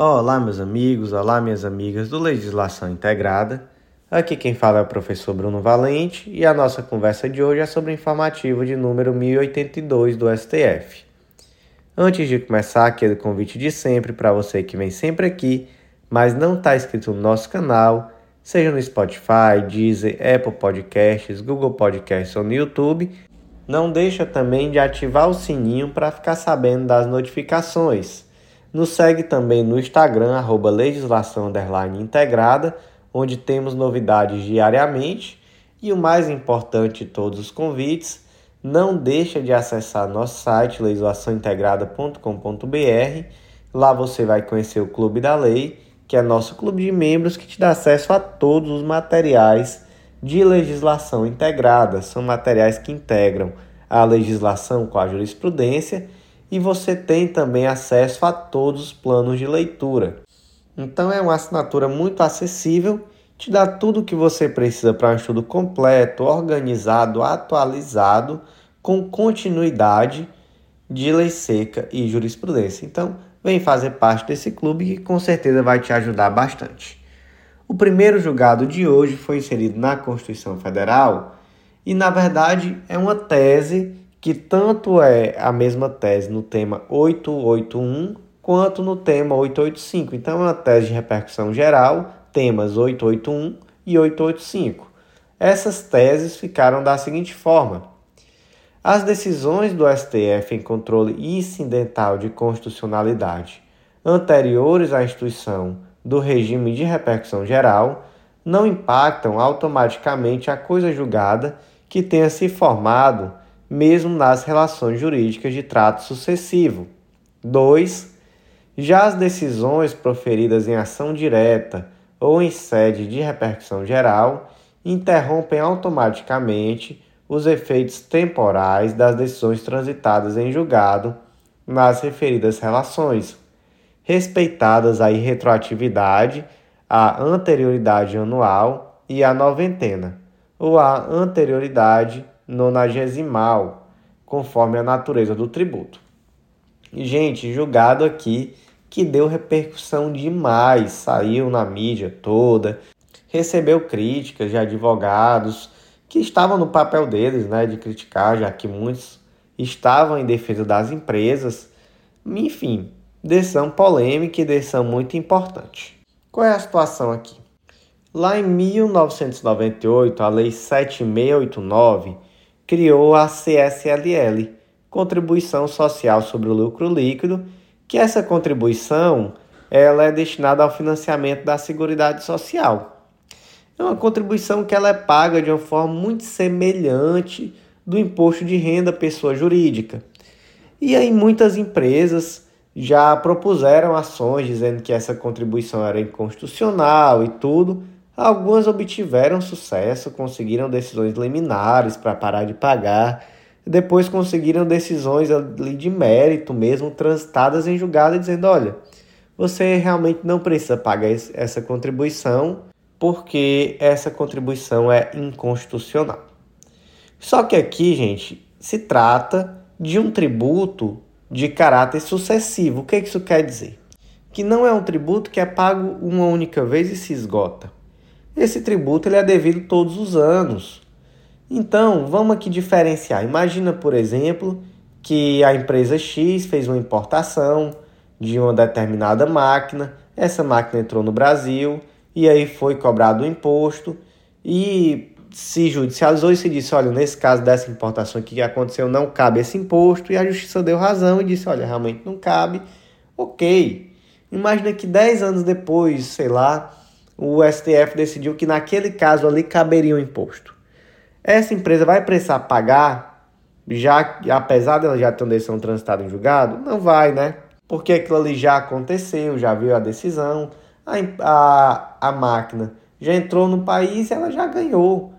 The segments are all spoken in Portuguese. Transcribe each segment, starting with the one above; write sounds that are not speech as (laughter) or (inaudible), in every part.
Olá, meus amigos, olá, minhas amigas do Legislação Integrada. Aqui quem fala é o professor Bruno Valente e a nossa conversa de hoje é sobre o informativo de número 1082 do STF. Antes de começar, aquele convite de sempre para você que vem sempre aqui, mas não está inscrito no nosso canal, seja no Spotify, Deezer, Apple Podcasts, Google Podcasts ou no YouTube, não deixa também de ativar o sininho para ficar sabendo das notificações. Nos segue também no Instagram, arroba legislação integrada, onde temos novidades diariamente. E o mais importante de todos os convites, não deixa de acessar nosso site legislaçãointegrada.com.br. Lá você vai conhecer o Clube da Lei, que é nosso clube de membros que te dá acesso a todos os materiais de legislação integrada. São materiais que integram a legislação com a jurisprudência e você tem também acesso a todos os planos de leitura. Então é uma assinatura muito acessível, te dá tudo o que você precisa para um estudo completo, organizado, atualizado, com continuidade de lei seca e jurisprudência. Então, vem fazer parte desse clube que com certeza vai te ajudar bastante. O primeiro julgado de hoje foi inserido na Constituição Federal e, na verdade, é uma tese que tanto é a mesma tese no tema 881 quanto no tema 885. Então, é uma tese de repercussão geral, temas 881 e 885. Essas teses ficaram da seguinte forma: as decisões do STF em controle incidental de constitucionalidade anteriores à instituição do regime de repercussão geral não impactam automaticamente a coisa julgada que tenha se formado mesmo nas relações jurídicas de trato sucessivo. 2. Já as decisões proferidas em ação direta ou em sede de repercussão geral interrompem automaticamente os efeitos temporais das decisões transitadas em julgado nas referidas relações, respeitadas a irretroatividade, a anterioridade anual e a noventena, ou a anterioridade nonagesimal, conforme a natureza do tributo. Gente, julgado aqui que deu repercussão demais, saiu na mídia toda, recebeu críticas de advogados que estavam no papel deles, né, de criticar, já que muitos estavam em defesa das empresas. Enfim, decisão polêmica e decisão muito importante. Qual é a situação aqui? Lá em 1998, a Lei 7689 criou a CSLL, Contribuição Social sobre o Lucro Líquido, que essa contribuição ela é destinada ao financiamento da Seguridade Social. É uma contribuição que ela é paga de uma forma muito semelhante do imposto de renda pessoa jurídica. E aí muitas empresas já propuseram ações dizendo que essa contribuição era inconstitucional e tudo, Algumas obtiveram sucesso, conseguiram decisões liminares para parar de pagar, depois conseguiram decisões ali de mérito mesmo, transitadas em julgado, dizendo: olha, você realmente não precisa pagar essa contribuição, porque essa contribuição é inconstitucional. Só que aqui, gente, se trata de um tributo de caráter sucessivo. O que isso quer dizer? Que não é um tributo que é pago uma única vez e se esgota. Esse tributo ele é devido todos os anos. Então, vamos aqui diferenciar. Imagina, por exemplo, que a empresa X fez uma importação de uma determinada máquina, essa máquina entrou no Brasil e aí foi cobrado o imposto e se judicializou e se disse, olha, nesse caso dessa importação aqui que aconteceu, não cabe esse imposto, e a justiça deu razão e disse, olha, realmente não cabe, ok. Imagina que 10 anos depois, sei lá, o STF decidiu que naquele caso ali caberia o imposto. Essa empresa vai precisar pagar, já apesar dela já ter uma decisão transitada em julgado? Não vai, né? Porque aquilo ali já aconteceu, já viu a decisão, a, a, a máquina já entrou no país e ela já ganhou.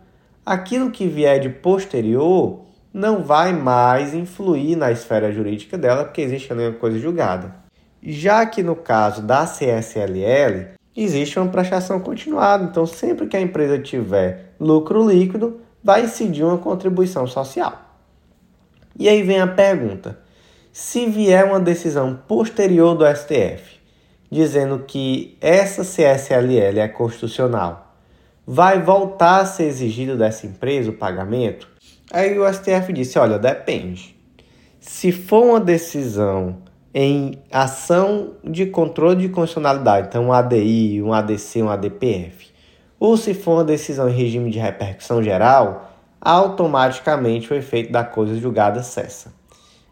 Aquilo que vier de posterior não vai mais influir na esfera jurídica dela, porque existe ali uma coisa julgada. Já que no caso da CSLL, existe uma prestação continuada. Então, sempre que a empresa tiver lucro líquido, vai incidir uma contribuição social. E aí vem a pergunta: se vier uma decisão posterior do STF dizendo que essa CSLL é constitucional, vai voltar a ser exigido dessa empresa o pagamento? Aí o STF disse: olha, depende. Se for uma decisão em ação de controle de constitucionalidade, então um ADI, um ADC, um ADPF, ou se for uma decisão em regime de repercussão geral, automaticamente o efeito da coisa julgada cessa.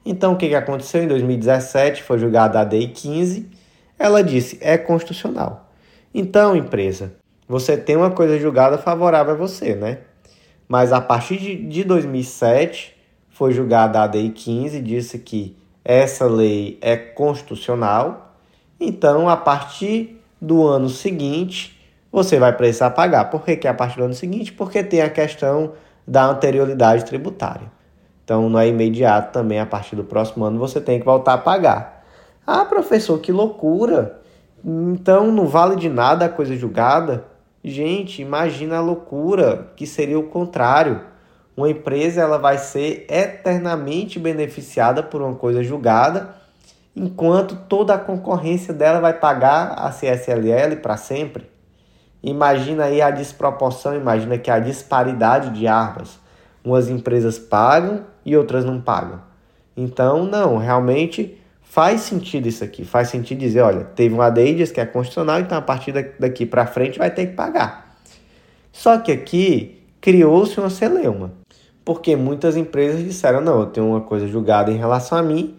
Então, o que aconteceu em 2017? Foi julgada a ADI 15. Ela disse: é constitucional. Então, empresa, você tem uma coisa julgada favorável a você, né? Mas a partir de, de 2007, foi julgada a ADI 15, disse que essa lei é constitucional. Então, a partir do ano seguinte, você vai precisar pagar. Por que, que é a partir do ano seguinte? Porque tem a questão da anterioridade tributária. Então, não é imediato também, a partir do próximo ano você tem que voltar a pagar. Ah, professor, que loucura! Então, não vale de nada a coisa julgada? Gente, imagina a loucura que seria o contrário. Uma empresa ela vai ser eternamente beneficiada por uma coisa julgada, enquanto toda a concorrência dela vai pagar a CSLL para sempre. Imagina aí a desproporção, imagina que a disparidade de armas. Umas empresas pagam e outras não pagam. Então, não, realmente faz sentido isso aqui. Faz sentido dizer, olha, teve um ADIDES que é constitucional, então a partir daqui para frente vai ter que pagar. Só que aqui criou-se uma celeuma, porque muitas empresas disseram, não, eu tenho uma coisa julgada em relação a mim,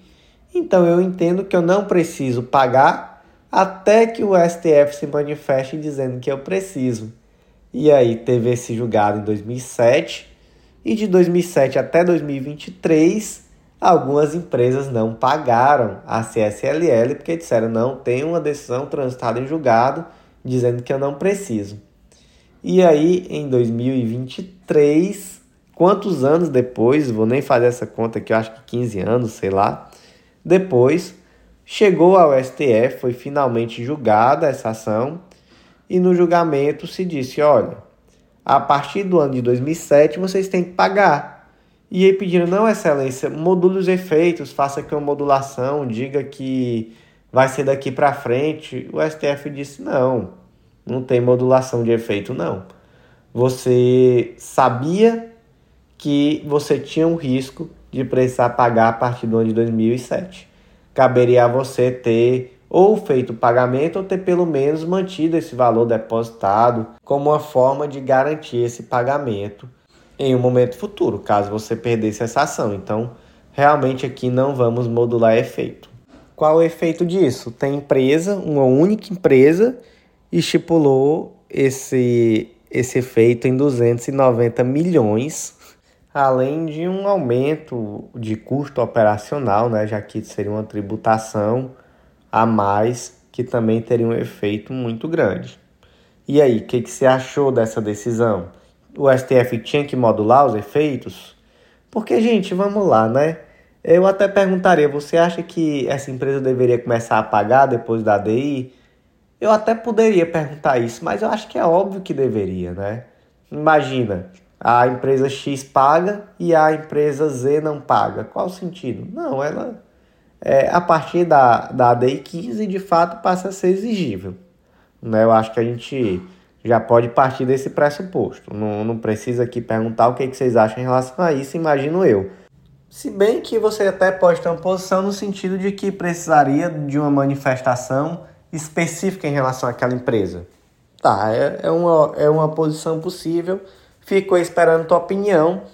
então eu entendo que eu não preciso pagar até que o STF se manifeste dizendo que eu preciso. E aí teve esse julgado em 2007 e de 2007 até 2023 algumas empresas não pagaram a CSLL porque disseram não tem uma decisão transitada em julgado dizendo que eu não preciso. E aí em 2023, quantos anos depois, vou nem fazer essa conta aqui, eu acho que 15 anos, sei lá, depois Chegou ao STF, foi finalmente julgada essa ação, e no julgamento se disse: olha, a partir do ano de 2007 vocês têm que pagar. E aí pediram: não, Excelência, module os efeitos, faça aqui uma modulação, diga que vai ser daqui para frente. O STF disse: não, não tem modulação de efeito, não. Você sabia que você tinha um risco de precisar pagar a partir do ano de 2007 caberia a você ter ou feito o pagamento ou ter pelo menos mantido esse valor depositado como uma forma de garantir esse pagamento em um momento futuro, caso você perdesse essa ação. Então, realmente aqui não vamos modular efeito. Qual o efeito disso? Tem empresa, uma única empresa, estipulou esse, esse efeito em 290 milhões além de um aumento de custo operacional, né, já que seria uma tributação a mais que também teria um efeito muito grande. E aí, o que, que você achou dessa decisão? O STF tinha que modular os efeitos? Porque, gente, vamos lá, né? Eu até perguntaria, você acha que essa empresa deveria começar a pagar depois da DI? Eu até poderia perguntar isso, mas eu acho que é óbvio que deveria, né? Imagina, a empresa X paga e a empresa Z não paga. Qual o sentido? Não, ela é, a partir da, da ADI 15 de fato passa a ser exigível. Né? Eu acho que a gente já pode partir desse pressuposto. Não, não precisa aqui perguntar o que, que vocês acham em relação a isso, imagino eu. Se bem que você até pode ter uma posição no sentido de que precisaria de uma manifestação específica em relação àquela empresa. Tá, é, é, uma, é uma posição possível Fico esperando tua opinião.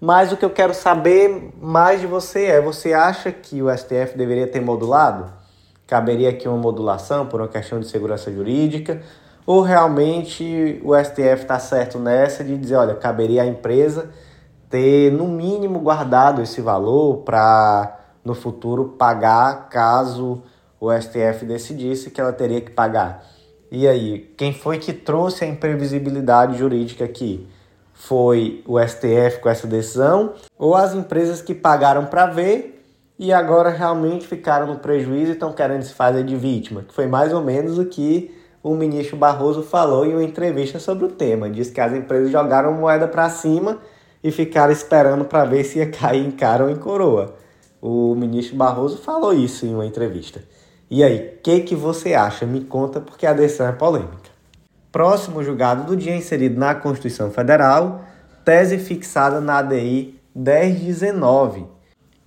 Mas o que eu quero saber mais de você é: você acha que o STF deveria ter modulado? Caberia aqui uma modulação por uma questão de segurança jurídica? Ou realmente o STF está certo nessa de dizer: olha, caberia à empresa ter no mínimo guardado esse valor para no futuro pagar caso o STF decidisse que ela teria que pagar? E aí, quem foi que trouxe a imprevisibilidade jurídica aqui? Foi o STF com essa decisão, ou as empresas que pagaram para ver e agora realmente ficaram no prejuízo e estão querendo se fazer de vítima, que foi mais ou menos o que o ministro Barroso falou em uma entrevista sobre o tema. Diz que as empresas jogaram moeda para cima e ficaram esperando para ver se ia cair em cara ou em coroa. O ministro Barroso falou isso em uma entrevista. E aí, o que, que você acha? Me conta, porque a decisão é polêmica. Próximo julgado do dia inserido na Constituição Federal, tese fixada na ADI 1019,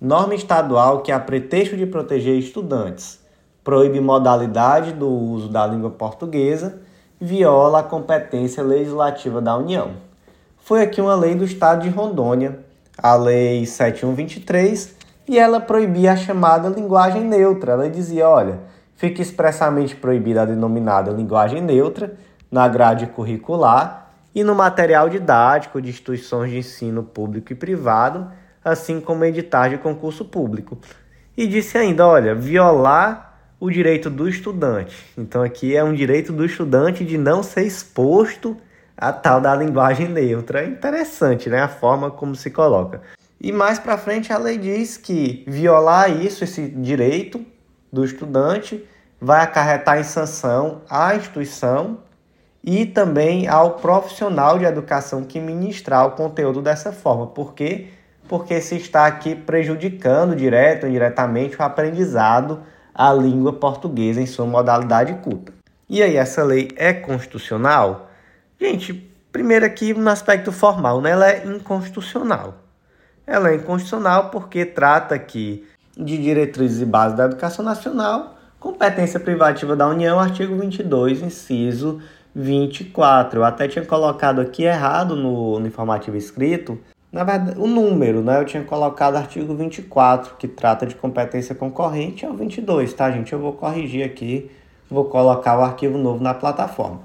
norma estadual que, a pretexto de proteger estudantes, proíbe modalidade do uso da língua portuguesa, viola a competência legislativa da União. Foi aqui uma lei do estado de Rondônia, a Lei 7123, e ela proibia a chamada linguagem neutra. Ela dizia: olha, fica expressamente proibida a denominada linguagem neutra na grade curricular e no material didático de instituições de ensino público e privado, assim como editar de concurso público. E disse ainda: olha, violar o direito do estudante. Então aqui é um direito do estudante de não ser exposto a tal da linguagem neutra. É interessante, né, a forma como se coloca. E mais para frente a lei diz que violar isso, esse direito do estudante, vai acarretar em sanção à instituição e também ao profissional de educação que ministrar o conteúdo dessa forma. Por quê? Porque se está aqui prejudicando direto ou indiretamente o aprendizado a língua portuguesa em sua modalidade culta. E aí, essa lei é constitucional? Gente, primeiro aqui no aspecto formal, né? ela é inconstitucional. Ela é inconstitucional porque trata aqui de diretrizes e bases da educação nacional, competência privativa da União, artigo 22, inciso 24. Eu até tinha colocado aqui errado no, no informativo escrito, na verdade, o número, né? Eu tinha colocado artigo 24, que trata de competência concorrente, é o 22, tá, gente? Eu vou corrigir aqui, vou colocar o arquivo novo na plataforma.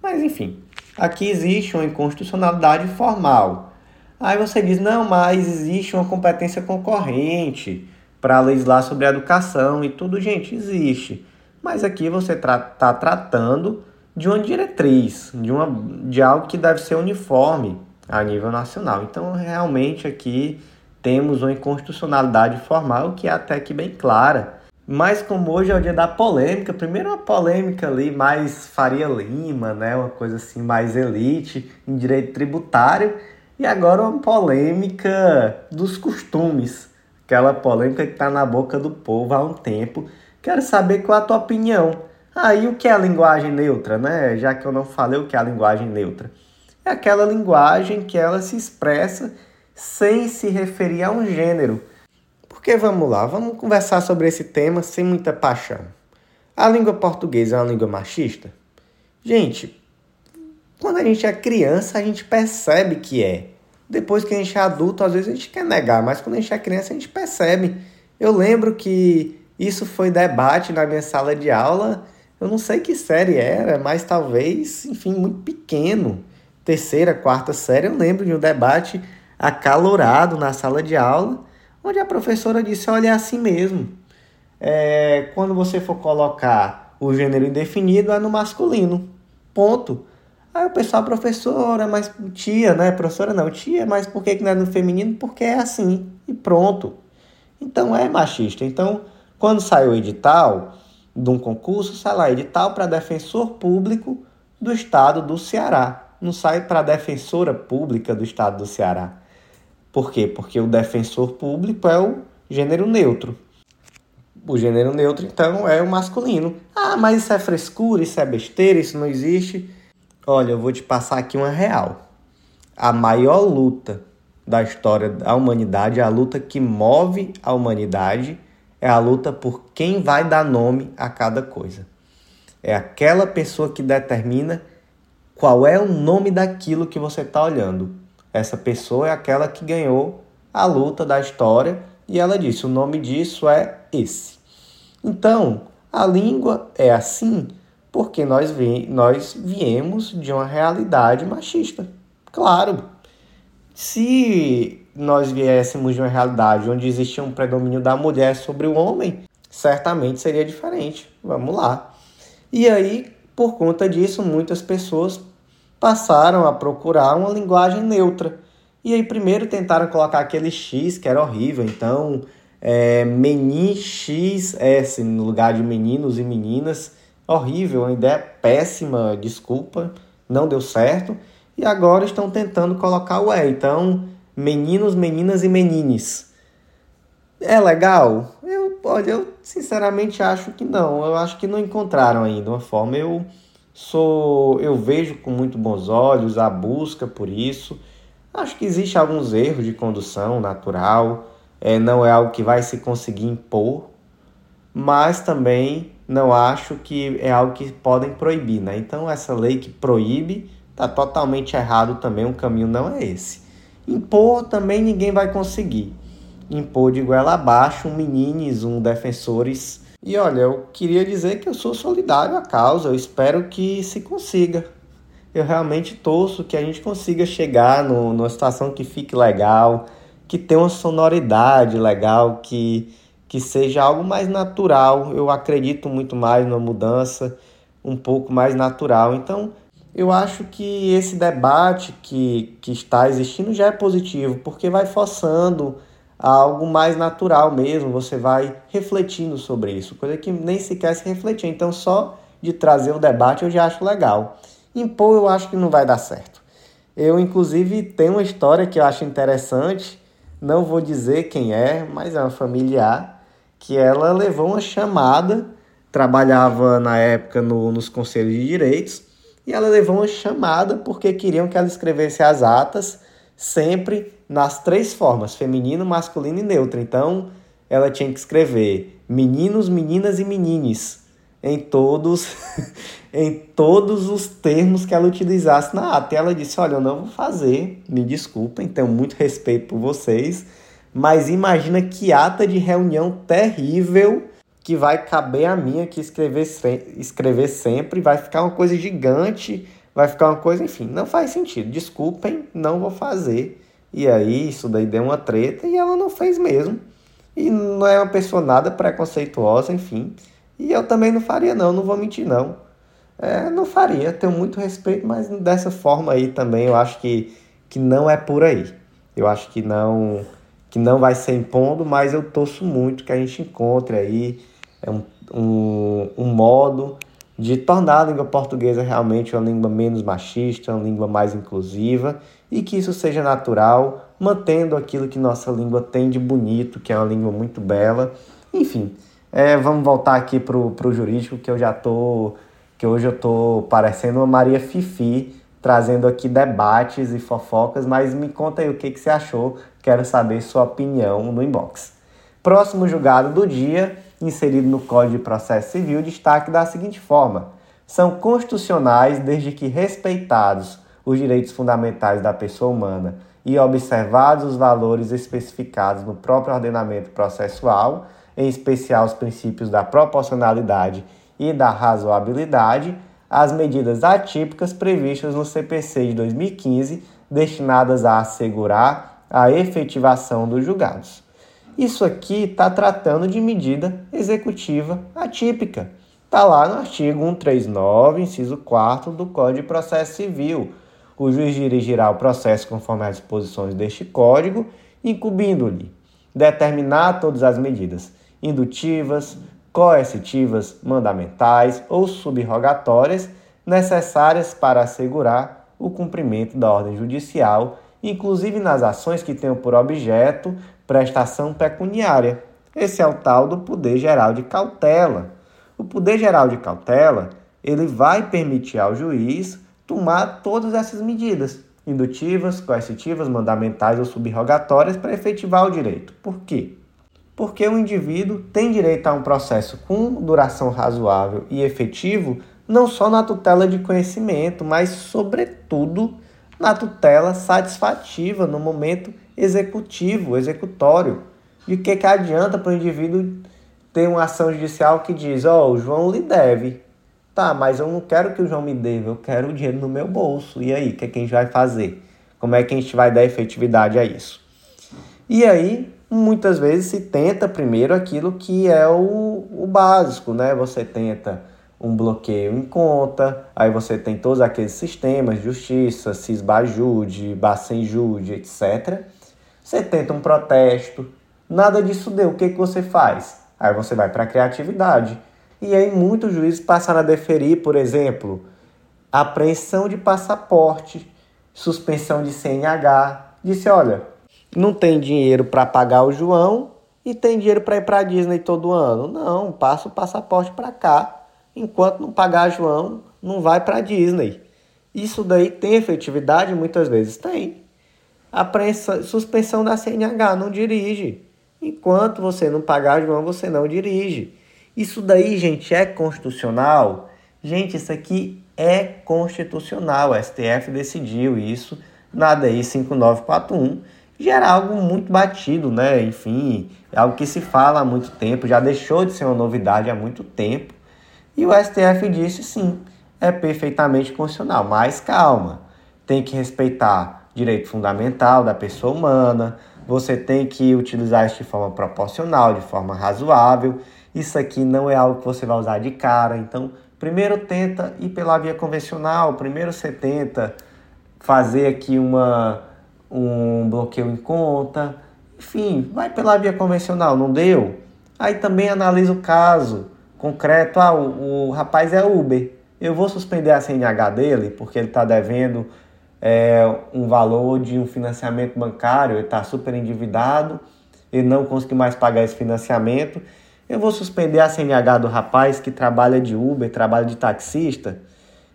Mas, enfim, aqui existe uma inconstitucionalidade formal. Aí você diz, não, mas existe uma competência concorrente para legislar sobre a educação e tudo, gente, existe. Mas aqui você está tra tratando de uma diretriz, de, uma, de algo que deve ser uniforme a nível nacional. Então, realmente aqui temos uma inconstitucionalidade formal que é até que bem clara. Mas como hoje é o dia da polêmica, primeiro uma polêmica ali mais Faria Lima, né, uma coisa assim mais elite em direito tributário, e agora uma polêmica dos costumes, aquela polêmica que está na boca do povo há um tempo. Quero saber qual a tua opinião. Aí ah, o que é a linguagem neutra, né? Já que eu não falei o que é a linguagem neutra é aquela linguagem que ela se expressa sem se referir a um gênero. Porque vamos lá, vamos conversar sobre esse tema sem muita paixão. A língua portuguesa é uma língua machista? Gente, quando a gente é criança, a gente percebe que é. Depois que a gente é adulto, às vezes a gente quer negar, mas quando a gente é criança, a gente percebe. Eu lembro que isso foi debate na minha sala de aula. Eu não sei que série era, mas talvez, enfim, muito pequeno terceira, quarta série, eu lembro de um debate acalorado na sala de aula, onde a professora disse: olha, é assim mesmo. É, quando você for colocar o gênero indefinido, é no masculino. Ponto. Aí o pessoal, professora, mas tia, né? Professora não, tia, mas por que não é no feminino? Porque é assim. E pronto. Então é machista. Então, quando sai o edital de um concurso, sai lá, edital para defensor público do estado do Ceará não sai para defensora pública do estado do Ceará. Por quê? Porque o defensor público é o gênero neutro. O gênero neutro, então, é o masculino. Ah, mas isso é frescura, isso é besteira, isso não existe. Olha, eu vou te passar aqui uma real. A maior luta da história da humanidade, a luta que move a humanidade, é a luta por quem vai dar nome a cada coisa. É aquela pessoa que determina qual é o nome daquilo que você está olhando. Essa pessoa é aquela que ganhou a luta da história e ela disse: o nome disso é esse. Então, a língua é assim porque nós, vi nós viemos de uma realidade machista. Claro, se nós viéssemos de uma realidade onde existia um predomínio da mulher sobre o homem, certamente seria diferente. Vamos lá. E aí, por conta disso, muitas pessoas passaram a procurar uma linguagem neutra. E aí primeiro tentaram colocar aquele X que era horrível, então é, meni XS no lugar de meninos e meninas. Horrível, uma ideia péssima, desculpa, não deu certo. E agora estão tentando colocar o E. Então, meninos, meninas e menines. É legal? Eu olha, eu sinceramente acho que não. Eu acho que não encontraram ainda uma forma. Eu sou, eu vejo com muito bons olhos a busca por isso. Acho que existe alguns erros de condução natural. É, não é algo que vai se conseguir impor, mas também não acho que é algo que podem proibir, né? Então essa lei que proíbe está totalmente errado também. O caminho não é esse. Impor também ninguém vai conseguir impor de goela abaixo um menines, um defensores. E olha, eu queria dizer que eu sou solidário à causa, eu espero que se consiga. Eu realmente torço que a gente consiga chegar no, numa situação que fique legal, que tenha uma sonoridade legal, que, que seja algo mais natural. Eu acredito muito mais numa mudança um pouco mais natural. Então, eu acho que esse debate que, que está existindo já é positivo, porque vai forçando algo mais natural mesmo, você vai refletindo sobre isso, coisa que nem sequer se refletir. Então, só de trazer o debate eu já acho legal. Impor eu acho que não vai dar certo. Eu, inclusive, tenho uma história que eu acho interessante, não vou dizer quem é, mas é uma familiar, que ela levou uma chamada, trabalhava na época no, nos conselhos de direitos, e ela levou uma chamada porque queriam que ela escrevesse as atas sempre nas três formas, feminino, masculino e neutro. Então, ela tinha que escrever meninos, meninas e menines em todos (laughs) em todos os termos que ela utilizasse na ata. E ela disse: "Olha, eu não vou fazer, me desculpem, tenho muito respeito por vocês, mas imagina que ata de reunião terrível que vai caber a minha que escrever escrever sempre, vai ficar uma coisa gigante, vai ficar uma coisa, enfim, não faz sentido. Desculpem, não vou fazer. E aí isso daí deu uma treta e ela não fez mesmo. E não é uma pessoa nada preconceituosa, enfim. E eu também não faria não, não vou mentir não. É, não faria, tenho muito respeito, mas dessa forma aí também eu acho que, que não é por aí. Eu acho que não que não vai ser impondo, mas eu torço muito que a gente encontre aí um, um, um modo de tornar a língua portuguesa realmente uma língua menos machista, uma língua mais inclusiva e que isso seja natural, mantendo aquilo que nossa língua tem de bonito, que é uma língua muito bela. Enfim, é, vamos voltar aqui para o jurídico, que eu já tô. que hoje eu tô parecendo uma Maria Fifi, trazendo aqui debates e fofocas, mas me conta aí o que, que você achou, quero saber sua opinião no inbox. Próximo julgado do dia, inserido no Código de Processo Civil, destaque da seguinte forma: são constitucionais desde que respeitados os direitos fundamentais da pessoa humana e observados os valores especificados no próprio ordenamento processual, em especial os princípios da proporcionalidade e da razoabilidade, as medidas atípicas previstas no CPC de 2015, destinadas a assegurar a efetivação dos julgados. Isso aqui está tratando de medida executiva atípica. Está lá no artigo 139, inciso 4 do Código de Processo Civil, o juiz dirigirá o processo conforme as disposições deste código, incumbindo-lhe determinar todas as medidas indutivas, coercitivas, mandamentais ou subrogatórias necessárias para assegurar o cumprimento da ordem judicial, inclusive nas ações que tenham por objeto prestação pecuniária. Esse é o tal do poder geral de cautela. O poder geral de cautela, ele vai permitir ao juiz tomar todas essas medidas indutivas, coercitivas, mandamentais ou subrogatórias para efetivar o direito. Por quê? Porque o indivíduo tem direito a um processo com duração razoável e efetivo, não só na tutela de conhecimento, mas, sobretudo, na tutela satisfativa no momento executivo, executório. De que, que adianta para o indivíduo ter uma ação judicial que diz: Ó, oh, o João lhe deve, Tá, mas eu não quero que o João me dê, eu quero o dinheiro no meu bolso. E aí, o que, é que a gente vai fazer? Como é que a gente vai dar efetividade a isso? E aí, muitas vezes se tenta primeiro aquilo que é o, o básico, né? Você tenta um bloqueio em conta, aí você tem todos aqueles sistemas justiça, Cisbajude, Bacenjude, etc. Você tenta um protesto, nada disso deu, o que, que você faz? Aí você vai para a criatividade e aí muitos juízes passaram a deferir, por exemplo, apreensão de passaporte, suspensão de CNH. Disse, olha, não tem dinheiro para pagar o João, e tem dinheiro para ir para Disney todo ano. Não, passa o passaporte para cá. Enquanto não pagar João, não vai para Disney. Isso daí tem efetividade? Muitas vezes tem. A suspensão da CNH não dirige. Enquanto você não pagar João, você não dirige. Isso daí, gente, é constitucional? Gente, isso aqui é constitucional. O STF decidiu isso na DI 5941 já era algo muito batido, né? Enfim, é algo que se fala há muito tempo, já deixou de ser uma novidade há muito tempo. E o STF disse sim, é perfeitamente constitucional, mas calma, tem que respeitar direito fundamental da pessoa humana, você tem que utilizar isso de forma proporcional, de forma razoável. Isso aqui não é algo que você vai usar de cara, então primeiro tenta ir pela via convencional, primeiro você tenta fazer aqui uma um bloqueio em conta, enfim, vai pela via convencional, não deu? Aí também analisa o caso concreto, ah, o, o rapaz é Uber, eu vou suspender a CNH dele porque ele está devendo é, um valor de um financiamento bancário, ele está super endividado, ele não conseguiu mais pagar esse financiamento, eu vou suspender a CNH do rapaz que trabalha de Uber, trabalha de taxista,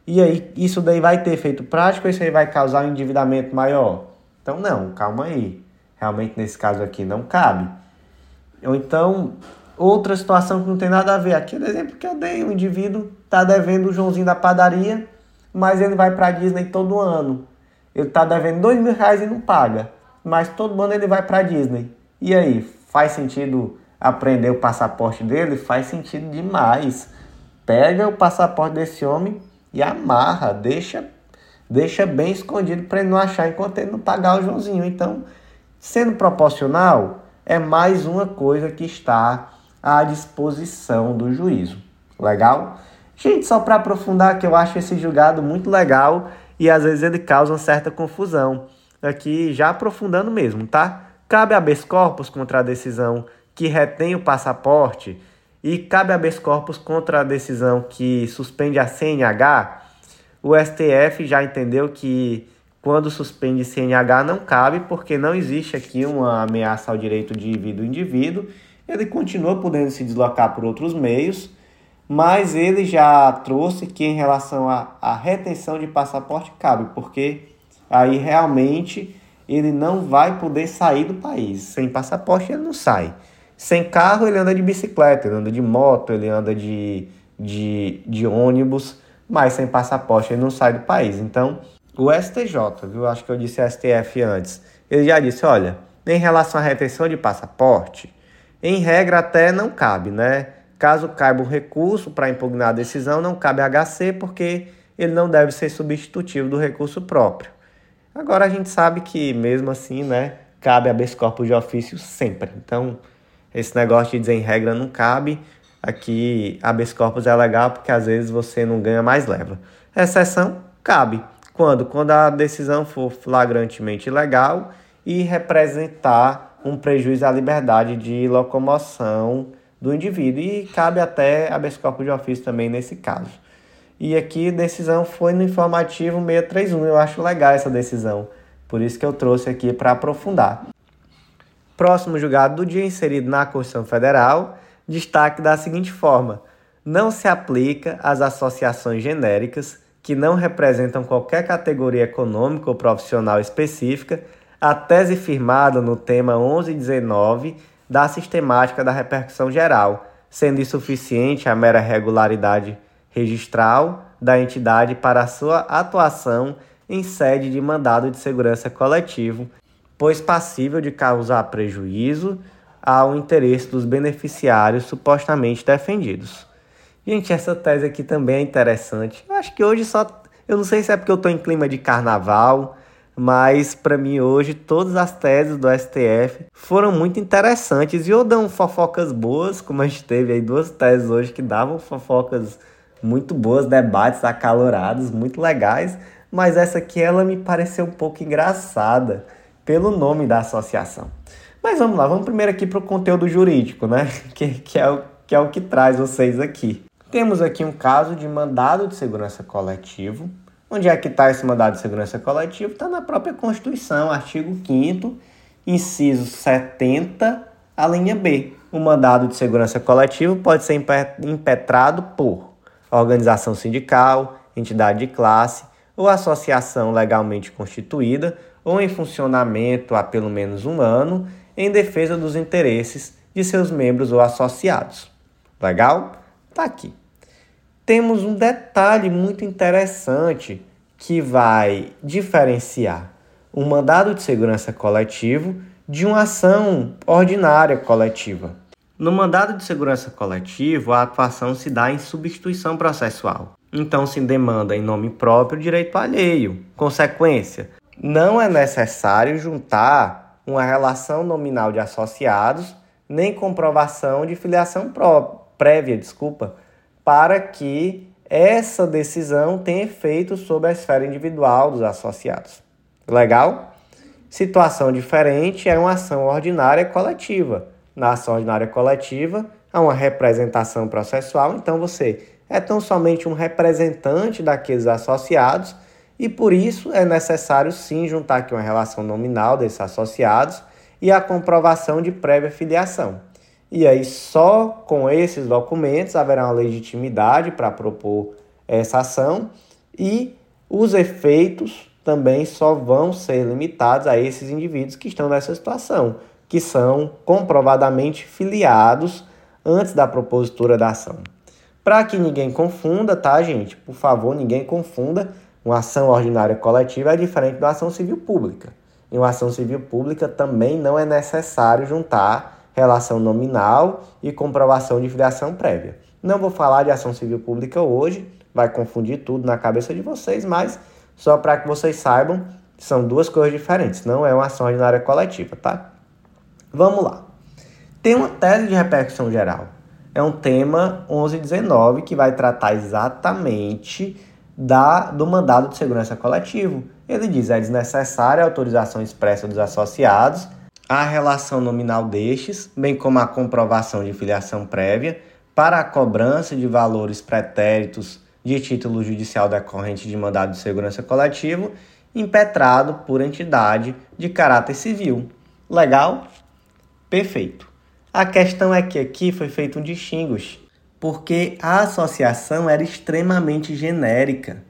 e aí isso daí vai ter efeito prático isso aí vai causar um endividamento maior? Então, não, calma aí. Realmente nesse caso aqui não cabe. Ou então, outra situação que não tem nada a ver. Aquele exemplo que eu dei: o indivíduo está devendo o Joãozinho da padaria, mas ele vai para a Disney todo ano. Ele está devendo dois mil reais e não paga, mas todo ano ele vai para a Disney. E aí, faz sentido aprender o passaporte dele? Faz sentido demais. Pega o passaporte desse homem e amarra, deixa deixa bem escondido para ele não achar enquanto ele não pagar o Joãozinho. Então, sendo proporcional, é mais uma coisa que está à disposição do juízo. Legal? Gente, só para aprofundar que eu acho esse julgado muito legal e às vezes ele causa uma certa confusão. Aqui já aprofundando mesmo, tá? Cabe habeas corpus contra a decisão que retém o passaporte e cabe habeas corpus contra a decisão que suspende a CNH o STF já entendeu que quando suspende CNH não cabe, porque não existe aqui uma ameaça ao direito de vida do indivíduo. Ele continua podendo se deslocar por outros meios, mas ele já trouxe que em relação à retenção de passaporte cabe, porque aí realmente ele não vai poder sair do país. Sem passaporte ele não sai. Sem carro ele anda de bicicleta, ele anda de moto, ele anda de, de, de ônibus mas sem passaporte ele não sai do país. Então, o STJ, viu? Acho que eu disse STF antes. Ele já disse, olha, em relação à retenção de passaporte, em regra até não cabe, né? Caso caiba um recurso para impugnar a decisão, não cabe HC porque ele não deve ser substitutivo do recurso próprio. Agora a gente sabe que mesmo assim, né, cabe habeas corpus de ofício sempre. Então, esse negócio de dizer em regra não cabe, Aqui, habeas corpus é legal porque às vezes você não ganha mais leva. Exceção cabe. Quando? Quando a decisão for flagrantemente ilegal e representar um prejuízo à liberdade de locomoção do indivíduo. E cabe até habeas corpus de ofício também nesse caso. E aqui a decisão foi no informativo 631. Eu acho legal essa decisão. Por isso que eu trouxe aqui para aprofundar. Próximo julgado do dia inserido na Constituição Federal destaque da seguinte forma: não se aplica às associações genéricas que não representam qualquer categoria econômica ou profissional específica a tese firmada no tema 1119 da sistemática da repercussão geral, sendo insuficiente a mera regularidade registral da entidade para sua atuação em sede de mandado de segurança coletivo, pois passível de causar prejuízo ao interesse dos beneficiários supostamente defendidos. Gente, essa tese aqui também é interessante. Eu acho que hoje só. Eu não sei se é porque eu estou em clima de carnaval, mas para mim hoje todas as teses do STF foram muito interessantes e ou dão fofocas boas, como a gente teve aí duas teses hoje que davam fofocas muito boas, debates acalorados, muito legais, mas essa aqui ela me pareceu um pouco engraçada pelo nome da associação. Mas vamos lá, vamos primeiro aqui para o conteúdo jurídico, né? (laughs) Que, que, é o, que é o que traz vocês aqui. Temos aqui um caso de mandado de segurança coletivo. Onde é que está esse mandado de segurança coletivo? Está na própria Constituição, artigo 5 inciso 70, A linha B, o mandado de segurança coletivo pode ser impetrado por organização sindical, entidade de classe ou associação legalmente constituída ou em funcionamento há pelo menos um ano em defesa dos interesses de seus membros ou associados. Legal? Tá aqui. Temos um detalhe muito interessante que vai diferenciar um mandado de segurança coletivo de uma ação ordinária coletiva. No mandado de segurança coletivo, a atuação se dá em substituição processual. Então se demanda em nome próprio direito alheio. Consequência, não é necessário juntar uma relação nominal de associados nem comprovação de filiação prévia, desculpa, para que essa decisão tenha efeito sobre a esfera individual dos associados. Legal? Situação diferente é uma ação ordinária coletiva. Na ação ordinária coletiva, há uma representação processual, então você é tão somente um representante daqueles associados e por isso é necessário sim juntar aqui uma relação nominal desses associados e a comprovação de prévia filiação. E aí, só com esses documentos haverá uma legitimidade para propor essa ação e os efeitos também só vão ser limitados a esses indivíduos que estão nessa situação, que são comprovadamente filiados antes da propositura da ação. Para que ninguém confunda, tá, gente? Por favor, ninguém confunda. Uma ação ordinária coletiva é diferente da ação civil pública. Em uma ação civil pública também não é necessário juntar relação nominal e comprovação de filiação prévia. Não vou falar de ação civil pública hoje, vai confundir tudo na cabeça de vocês, mas só para que vocês saibam, são duas coisas diferentes, não é uma ação ordinária coletiva, tá? Vamos lá. Tem uma tese de repercussão geral. É um tema 1119 que vai tratar exatamente da, do mandado de segurança coletivo. Ele diz: é desnecessária a autorização expressa dos associados, a relação nominal destes, bem como a comprovação de filiação prévia, para a cobrança de valores pretéritos de título judicial decorrente de mandado de segurança coletivo impetrado por entidade de caráter civil. Legal? Perfeito. A questão é que aqui foi feito um distinguish, porque a associação era extremamente genérica.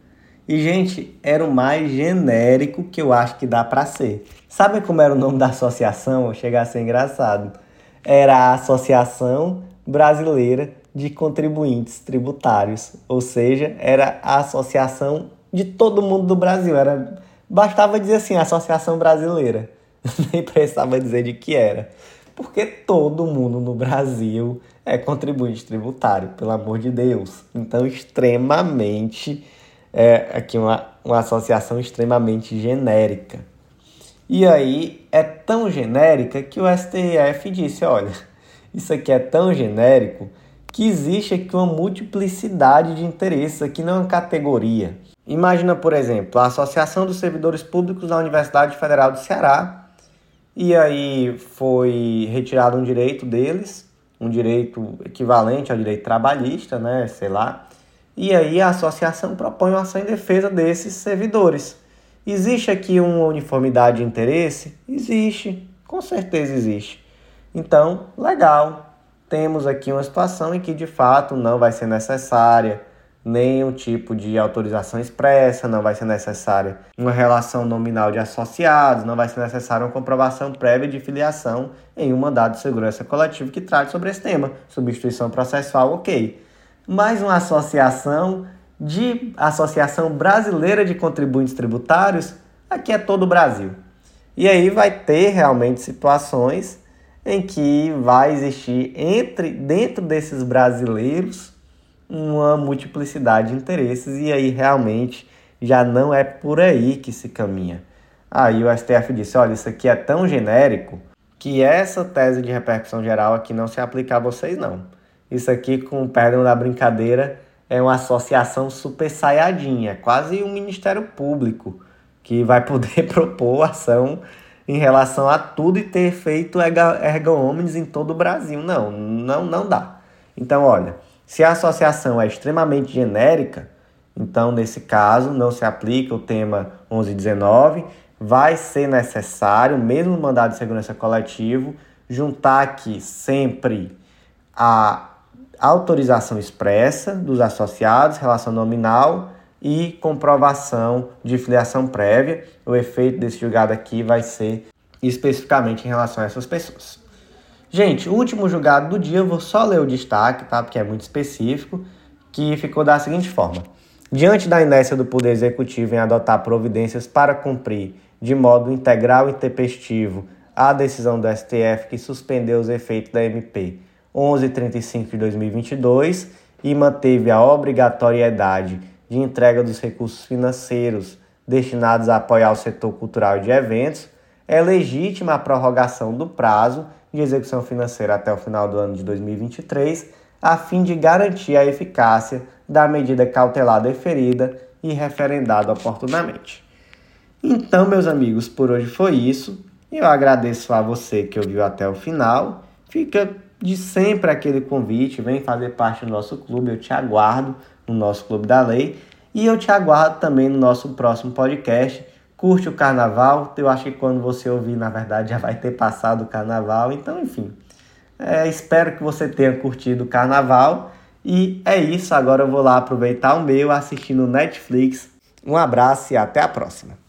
E, gente, era o mais genérico que eu acho que dá para ser. Sabe como era o nome da associação? Chega a ser engraçado. Era a Associação Brasileira de contribuintes tributários, ou seja, era a associação de todo mundo do Brasil, era bastava dizer assim, Associação Brasileira. (laughs) Nem precisava dizer de que era, porque todo mundo no Brasil é contribuinte tributário, pelo amor de Deus. Então, extremamente é aqui uma, uma associação extremamente genérica. E aí é tão genérica que o STF disse, olha, isso aqui é tão genérico que existe aqui uma multiplicidade de interesses, aqui não é uma categoria. Imagina, por exemplo, a Associação dos Servidores Públicos da Universidade Federal do Ceará, e aí foi retirado um direito deles, um direito equivalente ao direito trabalhista, né, sei lá, e aí a associação propõe uma ação em defesa desses servidores. Existe aqui uma uniformidade de interesse? Existe, com certeza existe. Então, legal, temos aqui uma situação em que de fato não vai ser necessária nenhum tipo de autorização expressa, não vai ser necessária uma relação nominal de associados, não vai ser necessária uma comprovação prévia de filiação em um mandado de segurança coletivo que trate sobre esse tema. Substituição processual, ok. Mais uma associação de Associação Brasileira de Contribuintes Tributários, aqui é todo o Brasil. E aí vai ter realmente situações em que vai existir entre dentro desses brasileiros uma multiplicidade de interesses e aí realmente já não é por aí que se caminha. Aí o STF disse: olha, isso aqui é tão genérico que essa tese de repercussão geral aqui não se aplica a vocês, não. Isso aqui, com o perdão da brincadeira, é uma associação super saiadinha, é quase um Ministério Público que vai poder (laughs) propor ação em relação a tudo e ter feito erga omnes em todo o Brasil. Não, não, não dá. Então, olha, se a associação é extremamente genérica, então nesse caso não se aplica o tema 1119, vai ser necessário, mesmo no mandado de segurança coletivo, juntar aqui sempre a autorização expressa dos associados, relação nominal e comprovação de filiação prévia. O efeito desse julgado aqui vai ser especificamente em relação a essas pessoas. Gente, o último julgado do dia, eu vou só ler o destaque, tá? Porque é muito específico, que ficou da seguinte forma: Diante da inércia do Poder Executivo em adotar providências para cumprir de modo integral e tempestivo a decisão do STF que suspendeu os efeitos da MP 1135 de 2022 e manteve a obrigatoriedade de entrega dos recursos financeiros destinados a apoiar o setor cultural de eventos, é legítima a prorrogação do prazo de execução financeira até o final do ano de 2023, a fim de garantir a eficácia da medida cautelar deferida e referendada oportunamente. Então, meus amigos, por hoje foi isso. Eu agradeço a você que ouviu até o final. Fica de sempre aquele convite, vem fazer parte do nosso clube, eu te aguardo no nosso Clube da Lei e eu te aguardo também no nosso próximo podcast. Curte o carnaval, eu acho que quando você ouvir, na verdade, (laughs) já vai ter passado o carnaval, então, enfim. É, espero que você tenha curtido o carnaval e é isso, agora eu vou lá aproveitar o meu assistindo Netflix. Um abraço e até a próxima.